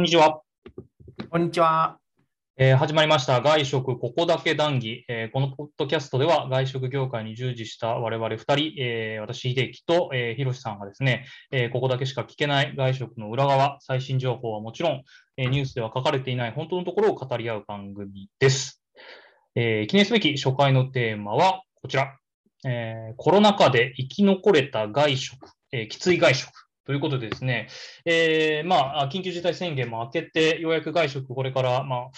こんにちは。こんにちは。えー始まりました。外食ここだけ談義、えーこのポッドキャストでは外食業界に従事した我々2人、えー私、秀樹と、えー、ひろしさんがですね、えーここだけしか聞けない外食の裏側、最新情報はもちろん、えーニュースでは書かれていない本当のところを語り合う番組です。えー記念すべき初回のテーマはこちら。えーコロナ禍で生き残れた外食、えーきつい外食。ということでですね、えーまあ、緊急事態宣言も明けて、ようやく外食、これから、まあ、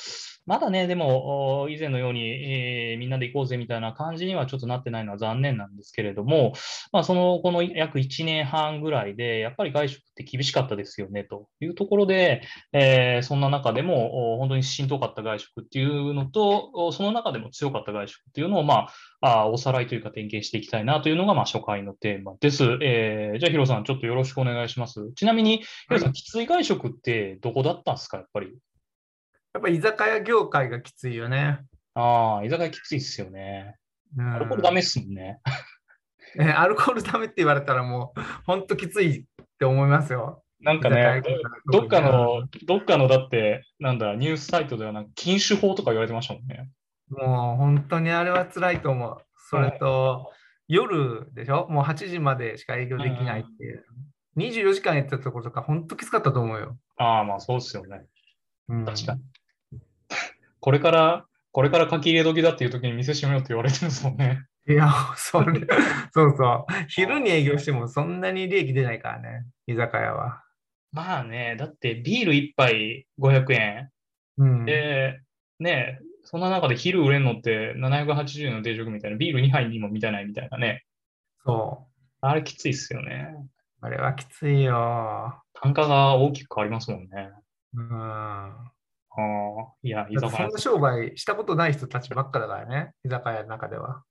まだね、でも、以前のように、えーみんなで行こうぜみたいな感じにはちょっとなってないのは残念なんですけれども、まあ、その、この約1年半ぐらいで、やっぱり外食って厳しかったですよね、というところで、えーそんな中でも、本当にしんどかった外食っていうのと、その中でも強かった外食っていうのを、まあ、あおさらいというか点検していきたいなというのが、まあ、初回のテーマです。えーじゃあ、ヒロさん、ちょっとよろしくお願いします。ちなみに、ヒロさん、はいきつい外食ってどこだったんですか、やっぱり？やっぱ居酒屋業界がきついよね。ああ、居酒屋きついっすよね。うんアルコールダメっすもんね。えアルコールダメって言われたらもう、ほんときついって思いますよ。なんかねどっかの、どっかのだって、なんだ、ニュースサイトではなんか禁酒法とか言われてましたもんね。もう本当にあれは辛いと思う。それと、夜でしょ？もう8時までしか営業できないっていう。24時間やってたところとか、本当きつかったと思うよ。ああ、まあそうですよね。うん確かに。これから、これから書き入れ時だっていう時に店閉めようって言われてるんですもんね。いや、それ、そうそう。昼に営業してもそんなに利益出ないからね、居酒屋は。まあね、だってビール1杯500円。うん。で、ね、そんな中で昼売れんのって780円の定食みたいな、ビール2杯にも満たないみたいなね。そあれきついっすよね。う。あれはきついよ。単価が大きく変わりますもんね。うん。ああ、いや、居酒屋そんな商売したことない人たちばっかだからね、居酒屋の中では。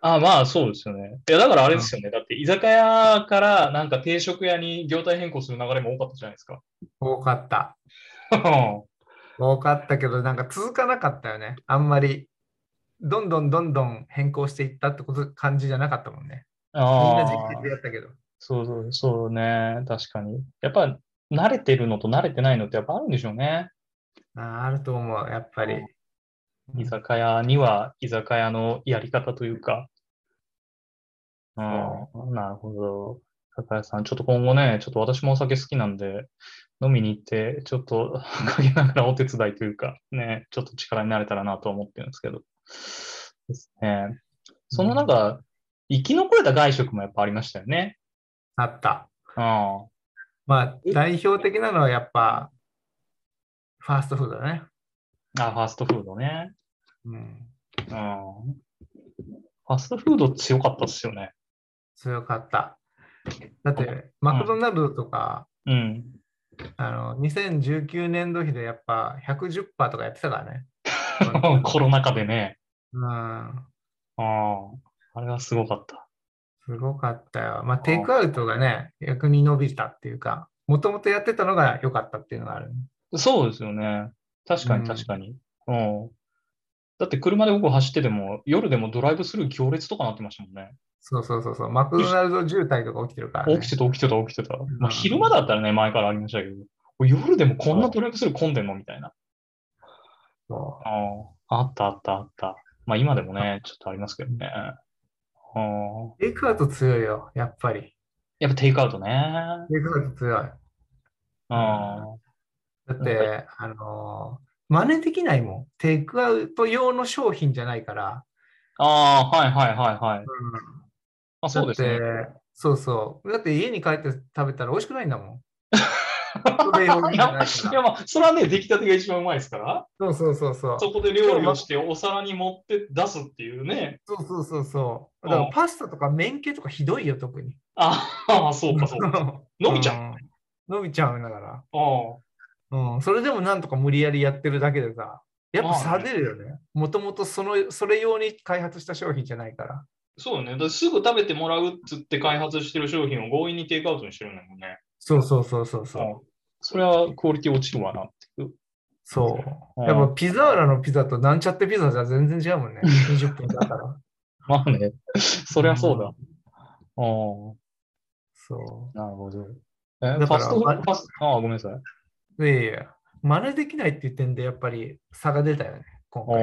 ああ、まあそうですよね。いや、だからあれですよね。だって居酒屋からなんか定食屋に業態変更する流れも多かったじゃないですか。多かった。多かったけど、なんか続かなかったよね。あんまり。どんどんどんどん変更していったってこと感じじゃなかったもんね。みんああな実験でやったけど。そうそう、そうね。確かに。やっぱ慣れてるのと慣れてないのってやっぱあるんでしょうね。あーあると思う、やっぱり。居酒屋には居酒屋のやり方というか。うん、なるほど。居酒屋さん、ちょっと今後ね、ちょっと私もお酒好きなんで、飲みに行って、ちょっと 陰ながらお手伝いというか、ね、ちょっと力になれたらなと思ってるんですけど。ですね。そのなんか、生き残れた外食もやっぱありましたよね。あった。ああ。まあ、代表的なのはやっぱ、ファーストフードだね。あ、ファーストフードね。うん。うん。ファーストフード強かったっすよね。強かった。だって、マクドナルドとか、うん。あの、2019年度比でやっぱ110%とかやってたからね。コロナ禍でね。うん。ああ。あれはすごかった。すごかったよ。まあ、テイクアウトがね、逆に伸びたっていうか、もともとやってたのが良かったっていうのがある。そうですよね。確かうんに確かに。うん。だって車で僕走ってても、夜でもドライブスルー行列とかなってましたもんね。そうそうそうそう。マクドナルド渋滞とか起きてるから、ね。起きてた起きてた起きてた。まあ、ん昼間だったらね、前からありましたけど、夜でもこんなドライブスルー混んでんのみたいな。そああ。あったあったあった。まあ今でもね、ちょっとありますけどね。テイクアウト強いよ、やっぱり。やっぱテイクアウトね。テイクアウト強い。あだって、あのー真似できないもん。テイクアウト用の商品じゃないから。あ。ああ、はいはいはいはい。うんあ、そうですね。そうそう。だって家に帰って食べたら美味しくないんだもん。いいやまあ、それはね、出来たてが一番うまいですから。そうそうそうそう。そこで料理をしてお皿に持って出すっていうね。そうそうそうそう。だからパスタとか麺系とかひどいよ、特に。ああ、そうかそうか。伸びちゃう。うん伸びちゃうんだから。ああ。うん。それでもなんとか無理やりやってるだけでさ。やっぱまあ差ね出るよね。もともとその、それ用に開発した商品じゃないから。そうね。だすぐ食べてもらうっつって開発してる商品を強引にテイクアウトにしてるんだもんね。そうそうそうそうそう。うんそれはクオリティ落ちるわなっていう。そう。うんやっぱピザーラのピザとなんちゃってピザじゃ全然違うもんね。20分だから。まあね。そりゃそうだ。ああ。そなるほど。え、ファストファスああ、ごめんなさい。う。いやいや、真似できないっていう点でやっぱり差が出たよね、今回。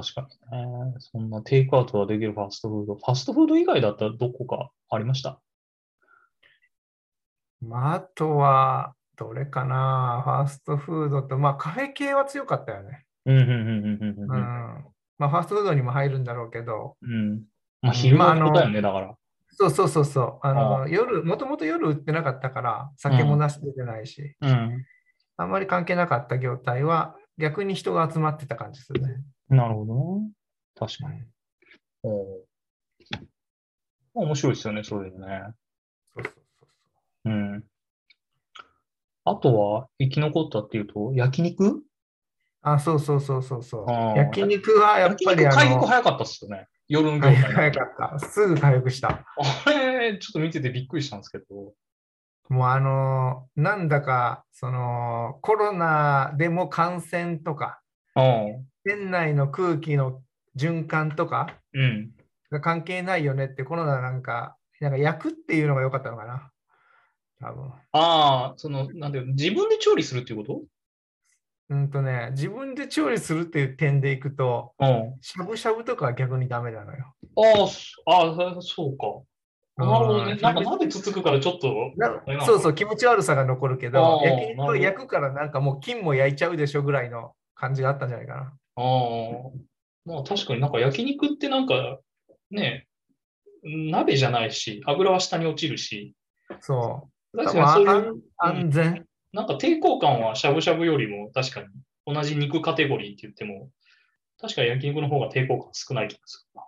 確かにね。そんなテイクアウトができるファストフード。ファストフード以外だったらどこかありました？まあ、あとは、どれかな、ファーストフードと、まあカフェ系は強かったよね。うん、うん、うん、うん、ううんん。まあファーストフードにも入るんだろうけど、うん。うん。まあ、昼まああののことだよね、だから。そうそうそうそう。あのあ夜、もともと夜売ってなかったから、酒もなし出てないし、うん。あんまり関係なかった業態は、逆に人が集まってた感じするね。なるほどね。確かに。おー面白いですよね、そういうのね。そうそうそううん。あとは、生き残ったっていうと、焼肉？あ、そうそうそうそうそう。焼肉はやっ焼ぱりあの、肉回復早かったっすよね。夜の業早界。かった。すぐ回復した。あれ、ちょっと見ててびっくりしたんですけど。もうあの、なんだか、その、コロナでも感染とか、うん。店内の空気の循環とかうん。が関係ないよねって、コロナなんか、なんか焼くっていうのが良かったのかな。多分。ああ、その、なんていうの、自分で調理するっていうこうんとね、自分で調理するっていう点でいくと、とうん。しゃぶしゃぶとかは逆にダメなのよ。ああ、そうか。なるほどね。うんなんか鍋つつくからちょっと、そうそう、気持ち悪さが残るけあど、ー焼肉はなるほど焼くからなんかもう金も焼いちゃうでしょぐらいの感じがあったんじゃないかな。ああ、まあ確かになんか焼肉ってなんか、ね、鍋じゃないし、油は下に落ちるし、そう。確かにそういう、安安全。なんか抵抗感はしゃぶしゃぶよりも確かに同じ肉カテゴリーって言っても、確かに焼肉の方が抵抗感少ない気がするな。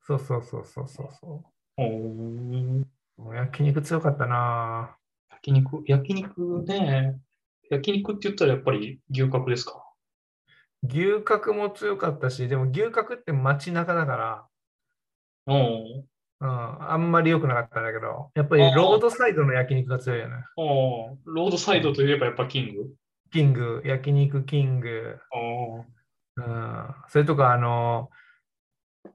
そうそうそうそうそうそう。もう焼肉強かったな焼肉、焼肉ね、焼肉って言ったらやっぱり牛角ですか？牛角も強かったし、でも牛角って街中だから、うん。うん、あんまり良くなかったんだけど、やっぱりロードサイドの焼肉が強いよね。おーロードサイドといえばやっぱキング？キング、焼肉キング、うん、それとか、あの、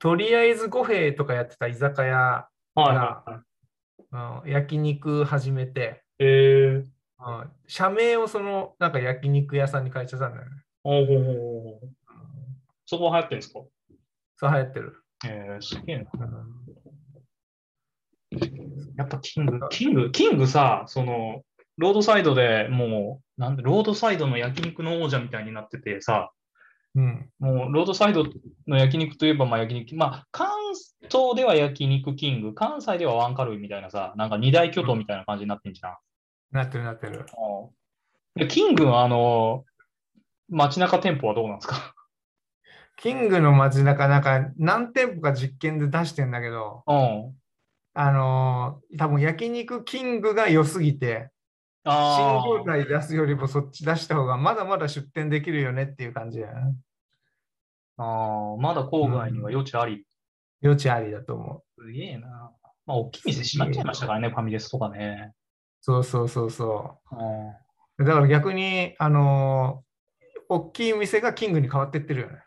とりあえず吾平とかやってた居酒屋、はいはいはい。うん、焼肉始めて、えー、うん、社名をそのなんか焼肉屋さんに変えちゃったんだよね。おーうんそこは流行ってるんですか？そう流行ってる。えー、すげえな。うんやっぱキング、キング、キングさ、その、ロードサイドでもう、なんで、ロードサイドの焼肉の王者みたいになっててさ、うん。もう、ロードサイドの焼肉といえば、まあ焼肉、まあ、関東では焼肉キング、関西ではワンカルイみたいなさ、なんか二大巨頭みたいな感じになってんじゃん。なってるなってる。でキングのあの、街中店舗はどうなんですか？キングの街中なんか何店舗か実験で出してんだけど、うん。あのー多分焼肉キングが良すぎて、新あ業態出すよりもそっち出した方がまだまだ出店できるよねっていう感じだよね。あー、まだ郊外には余地あり。余地ありだと思う。すげえな。まあ、大きい店閉まっちゃいましたからね、ファミレスとかね。そうそうそうそうんう。だから逆に、あのー大きい店がキングに変わってってるよね。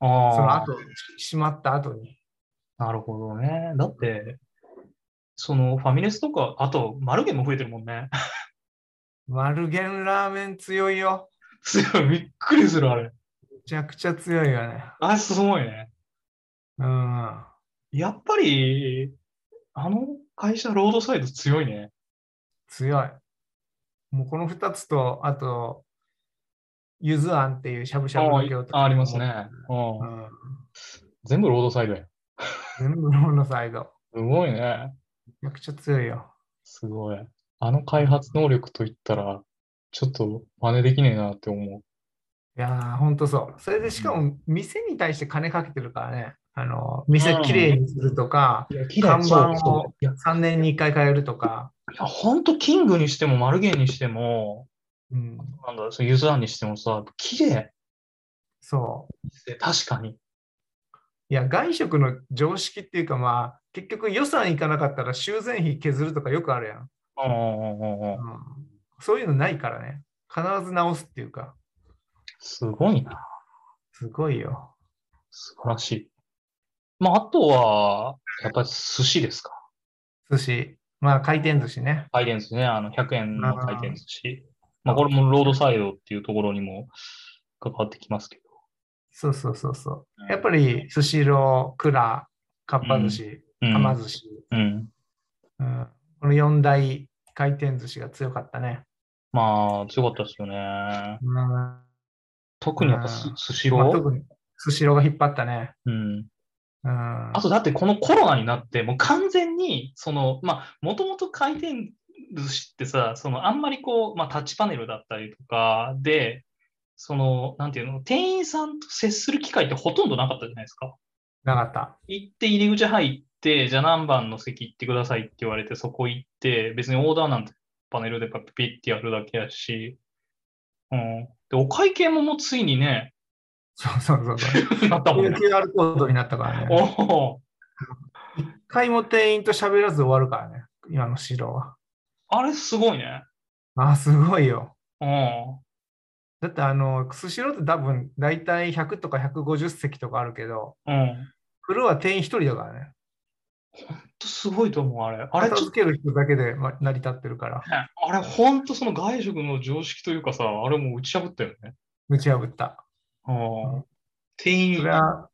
そのあ後、閉まった後に。あ、なるほどね。だって、そのファミレスとか、あと、マルゲンも増えてるもんね。マルゲンラーメン強いよ。すごい、びっくりする、あれ。めちゃくちゃ強いよね。あれ、すごいね。うん。やっぱり、あの会社、ロードサイド強いね。強い。もうこの2つと、あと、ゆずあんっていうしゃぶしゃぶの業態あありますね。うんうん。全部ロードサイドや。全部ローのサイド。すごいね。めちゃくちゃ強いよ。すごい。あの開発能力といったら、ちょっと真似できねえなって思う。いやー、ほんとそう。それでしかも、店に対して金かけてるからね。あの、店きれいにするとか、看板をいや、い3年に1回変えるとか。やほんとキングにしても、マルゲンにしても、うん。なんだ、そうユにしてもさ、綺麗。そう。確かに。いや、外食の常識っていうか、まあ、結局予算いかなかったら修繕費削るとかよくあるやん。うんうんうんうんうん、そういうのないからね。必ず直すっていうか、すごいな。すごいよ。素晴らしい。まあ、あとは、やっぱり寿司ですか？寿司。まあ、回転寿司ね。回転寿司ね。あの、100円の回転寿司。まあ、これもロードサイドっていうところにも関わってきますけど。そうそうそうそう。やっぱり、スシロー、クラ、かっぱ寿司、うんはま寿司、うん。うんこの4大回転寿司が強かったね。まあ、強かったですよね。うんま特にやっぱスシロー？あ特にスシローが引っ張ったね。うん。うん、あとだってこのコロナになって、もう完全に、その、まあ、もともと回転寿司ってさ、そのあんまりこう、まあ、タッチパネルだったりとかで、その、なんていうの、店員さんと接する機会ってほとんどなかったじゃないですか。なかった。行って入り口入って、じゃあ何番の席行ってくださいって言われて、そこ行って、別にオーダーなんてパネルでピッてやるだけやし、うん。で、お会計ももうついにね、そうそうそうそう。なったもんね。QR コードになったからね。おお。一回も店員と喋らず終わるからね。今のシローは。あれすごいね。あ、すごいよ。うん。だってあの、スシローって多分大体100とか150席とかあるけど、うん。フロア店員一人だからね。ほんとすごいと思う、あれ。あれちょける人だけでま成り立ってるから。ね、あれほんとその外食の常識というかさ、あれもう打ち破ったよね。打ち破った。うん。店員それ、は、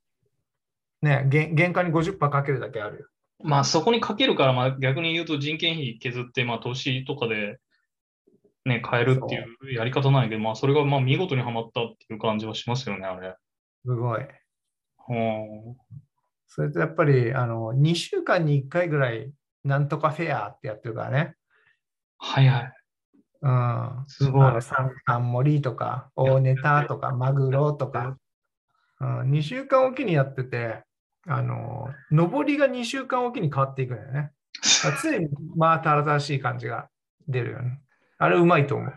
ね、原原価に50%かけるだけあるよ。まあそこにかけるから、まあ逆に言うと人件費削って、まあ投資とかでね、買えるっていうやり方なんやけど、まあそれがまあ見事にはまったっていう感じはしますよね、あれ。すごい。うん。それとやっぱり、あの、2週間に1回ぐらい、なんとかフェアってやってるからね。はいはい。うん。すごいあの三冠盛りとか、大ネタとか、マグロとか、うん、2週間おきにやってて、あの、上りが2週間おきに変わっていくんだよね。常にまた新しい感じが出るよね。あれうまいと思う。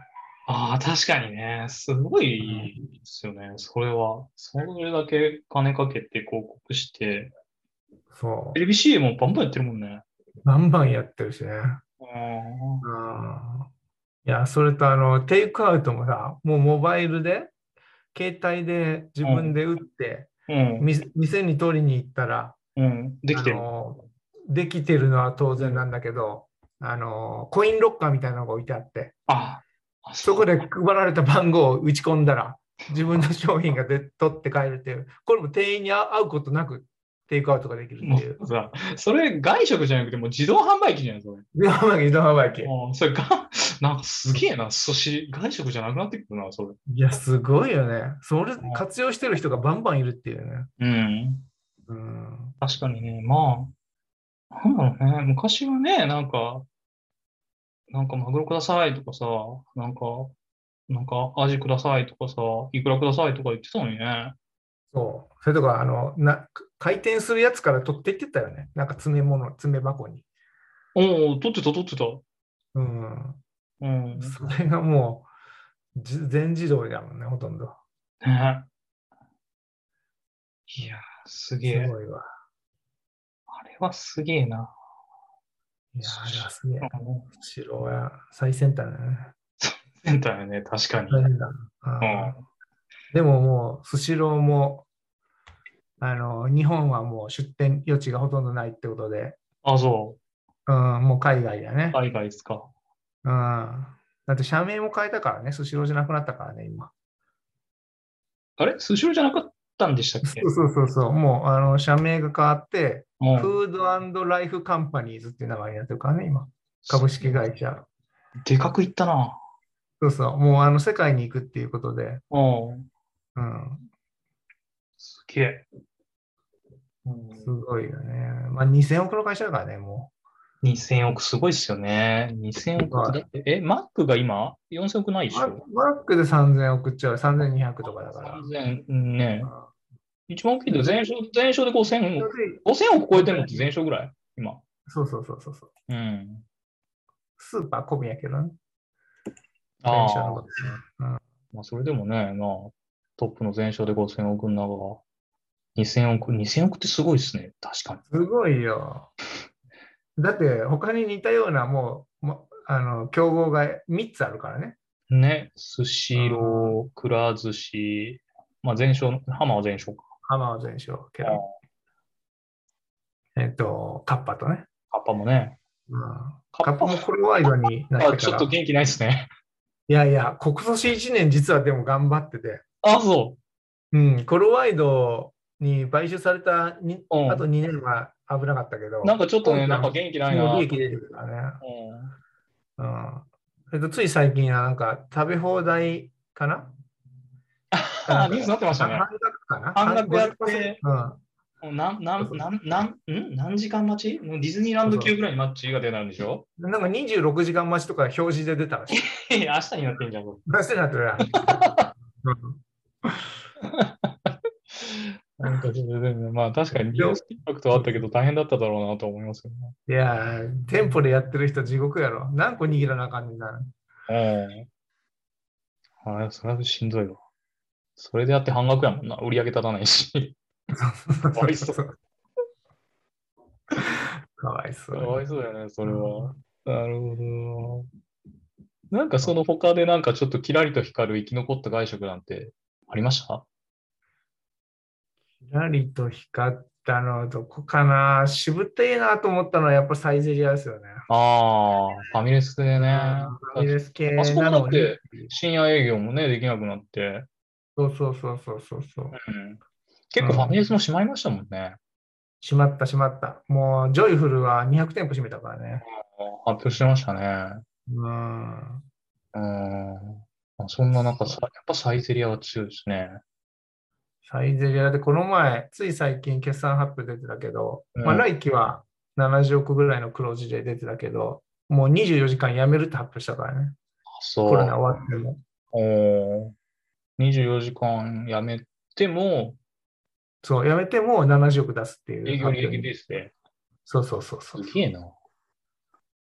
ああ、確かにね。すごいですよね。それは。それだけ金かけて広告して、そテレビ CM もバンバンやってるもんね。う。バンバンやってるしね。うん。うん。いや、それとあの、テイクアウトもさ、もうモバイルで、携帯で自分で打って、うん。み店に取りに行ったら、うん。できてる。できてるのは当然なんだけど、あのコインロッカーみたいなのが置いてあって、あ、あそこで配られた番号を打ち込んだら、自分の商品がで取って帰るっていう、これも店員に会うことなくテイクアウトができるってもいう。うさ、それ外食じゃなくてもう自動販売機じゃないそれ。自動販売機、自動販売機。うんそれが、なんかすげえな、寿司、外食じゃなくなってくるな、それ。いや、すごいよね。それ活用してる人がバンバンいるっていうね。うん。うん。確かにね、まあ、なんだろうね、昔はね、なんか、なんかマグロくださいとかさ、なんか、なんかアジくださいとかさ、いくらくださいとか言ってたのにね。そう。それとか、あの、な回転するやつから取っていってたよね。なんか詰め物、詰め箱に。おお、取ってた、取ってた。うん。うん。それがもう、じ全自動だもんね、ほとんど。ね。いやー、すげえ。すごいわ。あれはすげえな。いや、あれはすげえ。うん白は最先端だね。センターよね、確かに。最先端。うんでももう、スシローも、あの、日本はもう出店余地がほとんどないってことで、あ、そうん、もう海外だねう。。海外ですか。うん。だって社名も変えたからね、スシローじゃなくなったからね、今。あれ？スシローじゃなかったんでしたっけ？そうそうそうそう、もうあの社名が変わって、うんフードライフカンパニーズっていう名前になってるからね、今。株式会社。でかくいったな。そうそう、もうあの世界に行くっていうことで、うん。うん、すげえ。うんすごいよね。まあ2000億の会社だからね、も2000億すごいっすよね。2000億はいだって、え、マックが今4000億ないでしょ？マックで3000億っちゃう、3200とかだから。3000うんねう。一番大きいの全勝全勝で5000億。5000億超えてるのって全勝ぐらい？今。そうそうそうそうそう。うん。スーパー込みやけどね。ああ電車のこ。とねまあ、それでもね、まあ、トップの全勝で5000億の中が、2000億、2000億ってすごいですね。確かに。すごいよ。だって他に似たようなもう、もあの競合が3つあるからね。ね、スシロー、くら寿司、まあ、全勝、ハマは全勝か。浜は全勝けど、えっと、カッパとね。カッパもね。うん、カッパもコロワイドになあってから ちょっと元気ないですね。いやいや、今年1年実はでも頑張ってて、あ、そうん、コロワイドに買収されたに、うんあと2年は危なかったけど、う。なんかちょっとね、今なんか元気ないな。利益出てくるからね。うんうん。えっと、つい最近はなんか食べ放題かな？あ ニュースになってましたね半額かな？半額やって50%うん。もうなんなんなんなんん？何時間待ち？もうディズニーランド級ぐらいにマッチが出るんでしょ？なんか26時間待ちとか表示で出たらしい。明日になってんじゃん。こ出してなってるやん。んかちょっとでもまあ確かにニュースインパクトはあったけど大変だっただろうなと思いますよね。いやー、店舗でやってる人地獄やろ。何個握らなあかんねんな。うん。あれ、それはしんどいわ。それでやって半額やもんな。売り上げ立たないし。わいそうかわいそかう。わいそうだよね、それは。なるほど。なんかその他でなんかちょっとキラリと光る生き残った外食なんてありました？キラリと光ったのはどこかなしぶっていいなと思ったのはやっぱサイゼリヤですよね。ああ、ファミレスでね。ファミレス系あそこだって。深夜営業もね、できなくなって。そうそうそうそうそうそう。うん、結構ファミレスも閉まりましたもんね。閉まった閉まった。もうジョイフルは200店舗閉めたからね。発表してましたね。うん。うん。まあそんな中さ、やっぱサイゼリアは強いですね。サイゼリアでこの前、つい最近決算発表出てたけど、うんまあ来期は70億ぐらいの黒字で出てたけど、もう24時間辞めるって発表したからね。そう。コロナ終わっても。おー24時間やめても、そう、辞めても70億出すっていう営業利益。ベースで。そうそうそうそう。すげえな。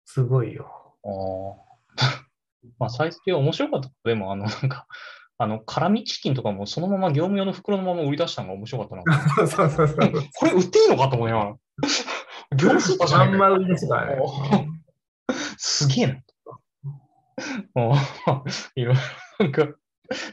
すごいよ。あー まあ、サイズ系面白かった。でも、あの、なんか、あの、辛味チキンとかもそのまま業務用の袋のまま売り出したのが面白かったな。そうそうそう。これ売っていいのかと思いながら。業務スーパーじゃないかまんま売りですからね。すげえな。もう、いろいろ、なんか、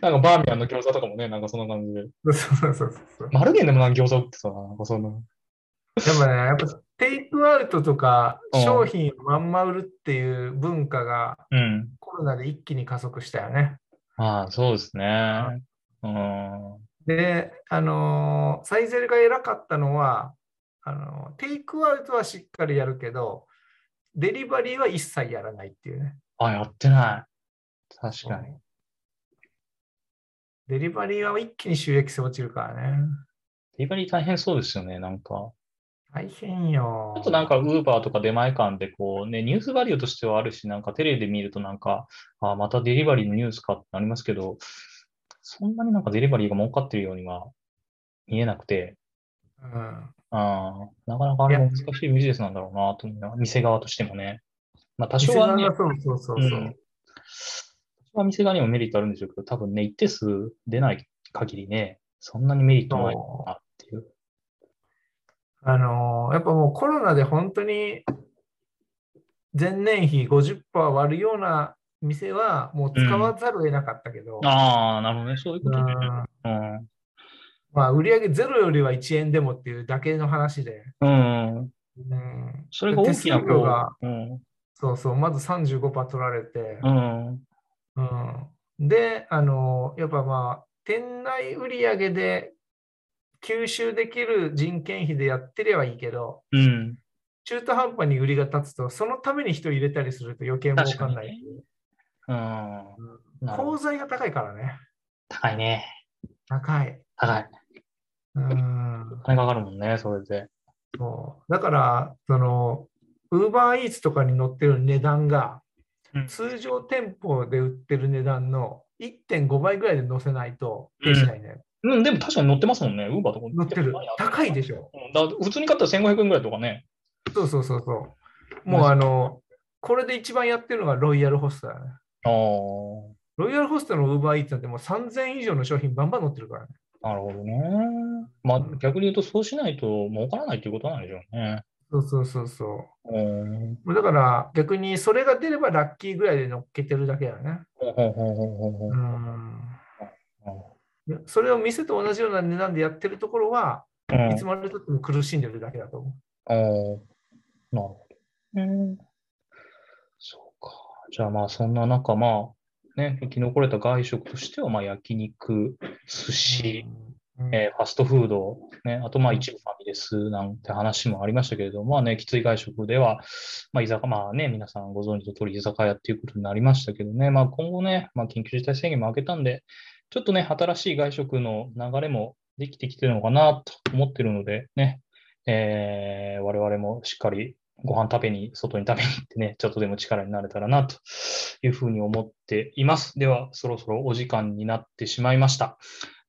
なんかバーミヤンの餃子とかもね、なんかそんな感じで。そうそうそうそう。マルゲンでもなんか餃子売ってさ、なんかそんな。でもね、やっぱテイクアウトとかうん商品をまんま売るっていう文化がうん。コロナで一気に加速したよね。まあ、そうですね。うん。で、あのーサイゼリが偉かったのは、あのーテイクアウトはしっかりやるけど、デリバリーは一切やらないっていうね。あ、やってない。確かに。デリバリーは一気に収益性落ちるからね。デリバリー大変そうですよね、なんか。大変よ。ちょっとなんか、ウーバーとか出前館でこうね、ニュースバリューとしてはあるし、なんかテレビで見るとなんか、あ、またデリバリーのニュースかってなりますけど、そんなになんかデリバリーが儲かってるようには見えなくて、うん、あーなかなかあれも難しいビジネスなんだろうなと思いながら、店側としてもね。まあ多少はね、そうそうそうそう。うん多少は店側にもメリットあるんでしょうけど、多分ね、一定数出ない限りね、そんなにメリットないなっ。あのーやっぱもうコロナで本当に前年比50%割るような店はもう使わざるを得なかったけど、ああ、なるほどね、そういうことね。うんまあ、売上ゼロよりは1円でもっていうだけの話で、うん。うん。うん、それが大きな手数料がこう、うん。そうそう、まず35%取られて、うん。うん、で、あのーやっぱまあ、店内売上で吸収できる人件費でやってればいいけど、うん。中途半端に売りが立つと、そのために人入れたりすると余計儲かんない。うん。鋼ど材が高いからね。高いね。高い。高い。うん。お金かかるもんね、それで。そうだから、その、ウーバーイーツとかに載ってる値段が、うん通常店舗で売ってる値段の1.5倍ぐらいで載せないと、ペイしないね。うん、でも確かに乗ってますもんね、ウーバーとか。載ってる。高いでしょ。うんだ普通に買ったら1500円ぐらいとかね。そうそうそうそう。もうあの、これで一番やってるのがロイヤルホストだね。ああ、ロイヤルホストのウーバーイーツなんてもう3000以上の商品バンバン載ってるからね。なるほどね。まあ逆に言うとそうしないと儲からないっていうことなんでしょうね。そうそうそうそう。うん。だから逆にそれが出ればラッキーぐらいで乗っけてるだけだね。ほうほうほうほうほうほううん。でそれを店と同じような値段でやってるところは、うんいつまでたっても苦しんでるだけだと思ああ、なるほど。うん。そうか。じゃあまあそんな中、まあ、ね、生き残れた外食としては、まあ、焼肉、寿司、うんえーファストフード、ね、あとまあ一部ファミレスなんて話もありましたけれども、まあね、きつい外食では、まあ居酒まあね、皆さんご存知の通り居酒屋っていうことになりましたけどね、まあ今後ね、まあ緊急事態宣言も明けたんで、ちょっとね、新しい外食の流れもできてきてるのかなと思ってるので、ね、えー我々もしっかりご飯食べに、外に食べに行ってね、ちょっとでも力になれたらなというふうに思っています。では、そろそろお時間になってしまいました。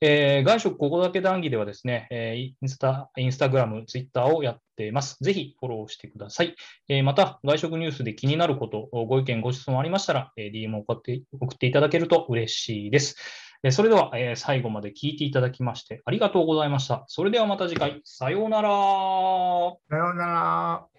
えー外食ここだけ談義ではですね、えーインスタ、インスタグラム、ツイッターをやっています。ぜひフォローしてください。えーまた、外食ニュースで気になること、ご意見、ご質問ありましたら、えー DM を送って送っていただけると嬉しいです。えーそれでは、えー最後まで聞いていただきましてありがとうございました。それではまた次回、さようなら。さようなら。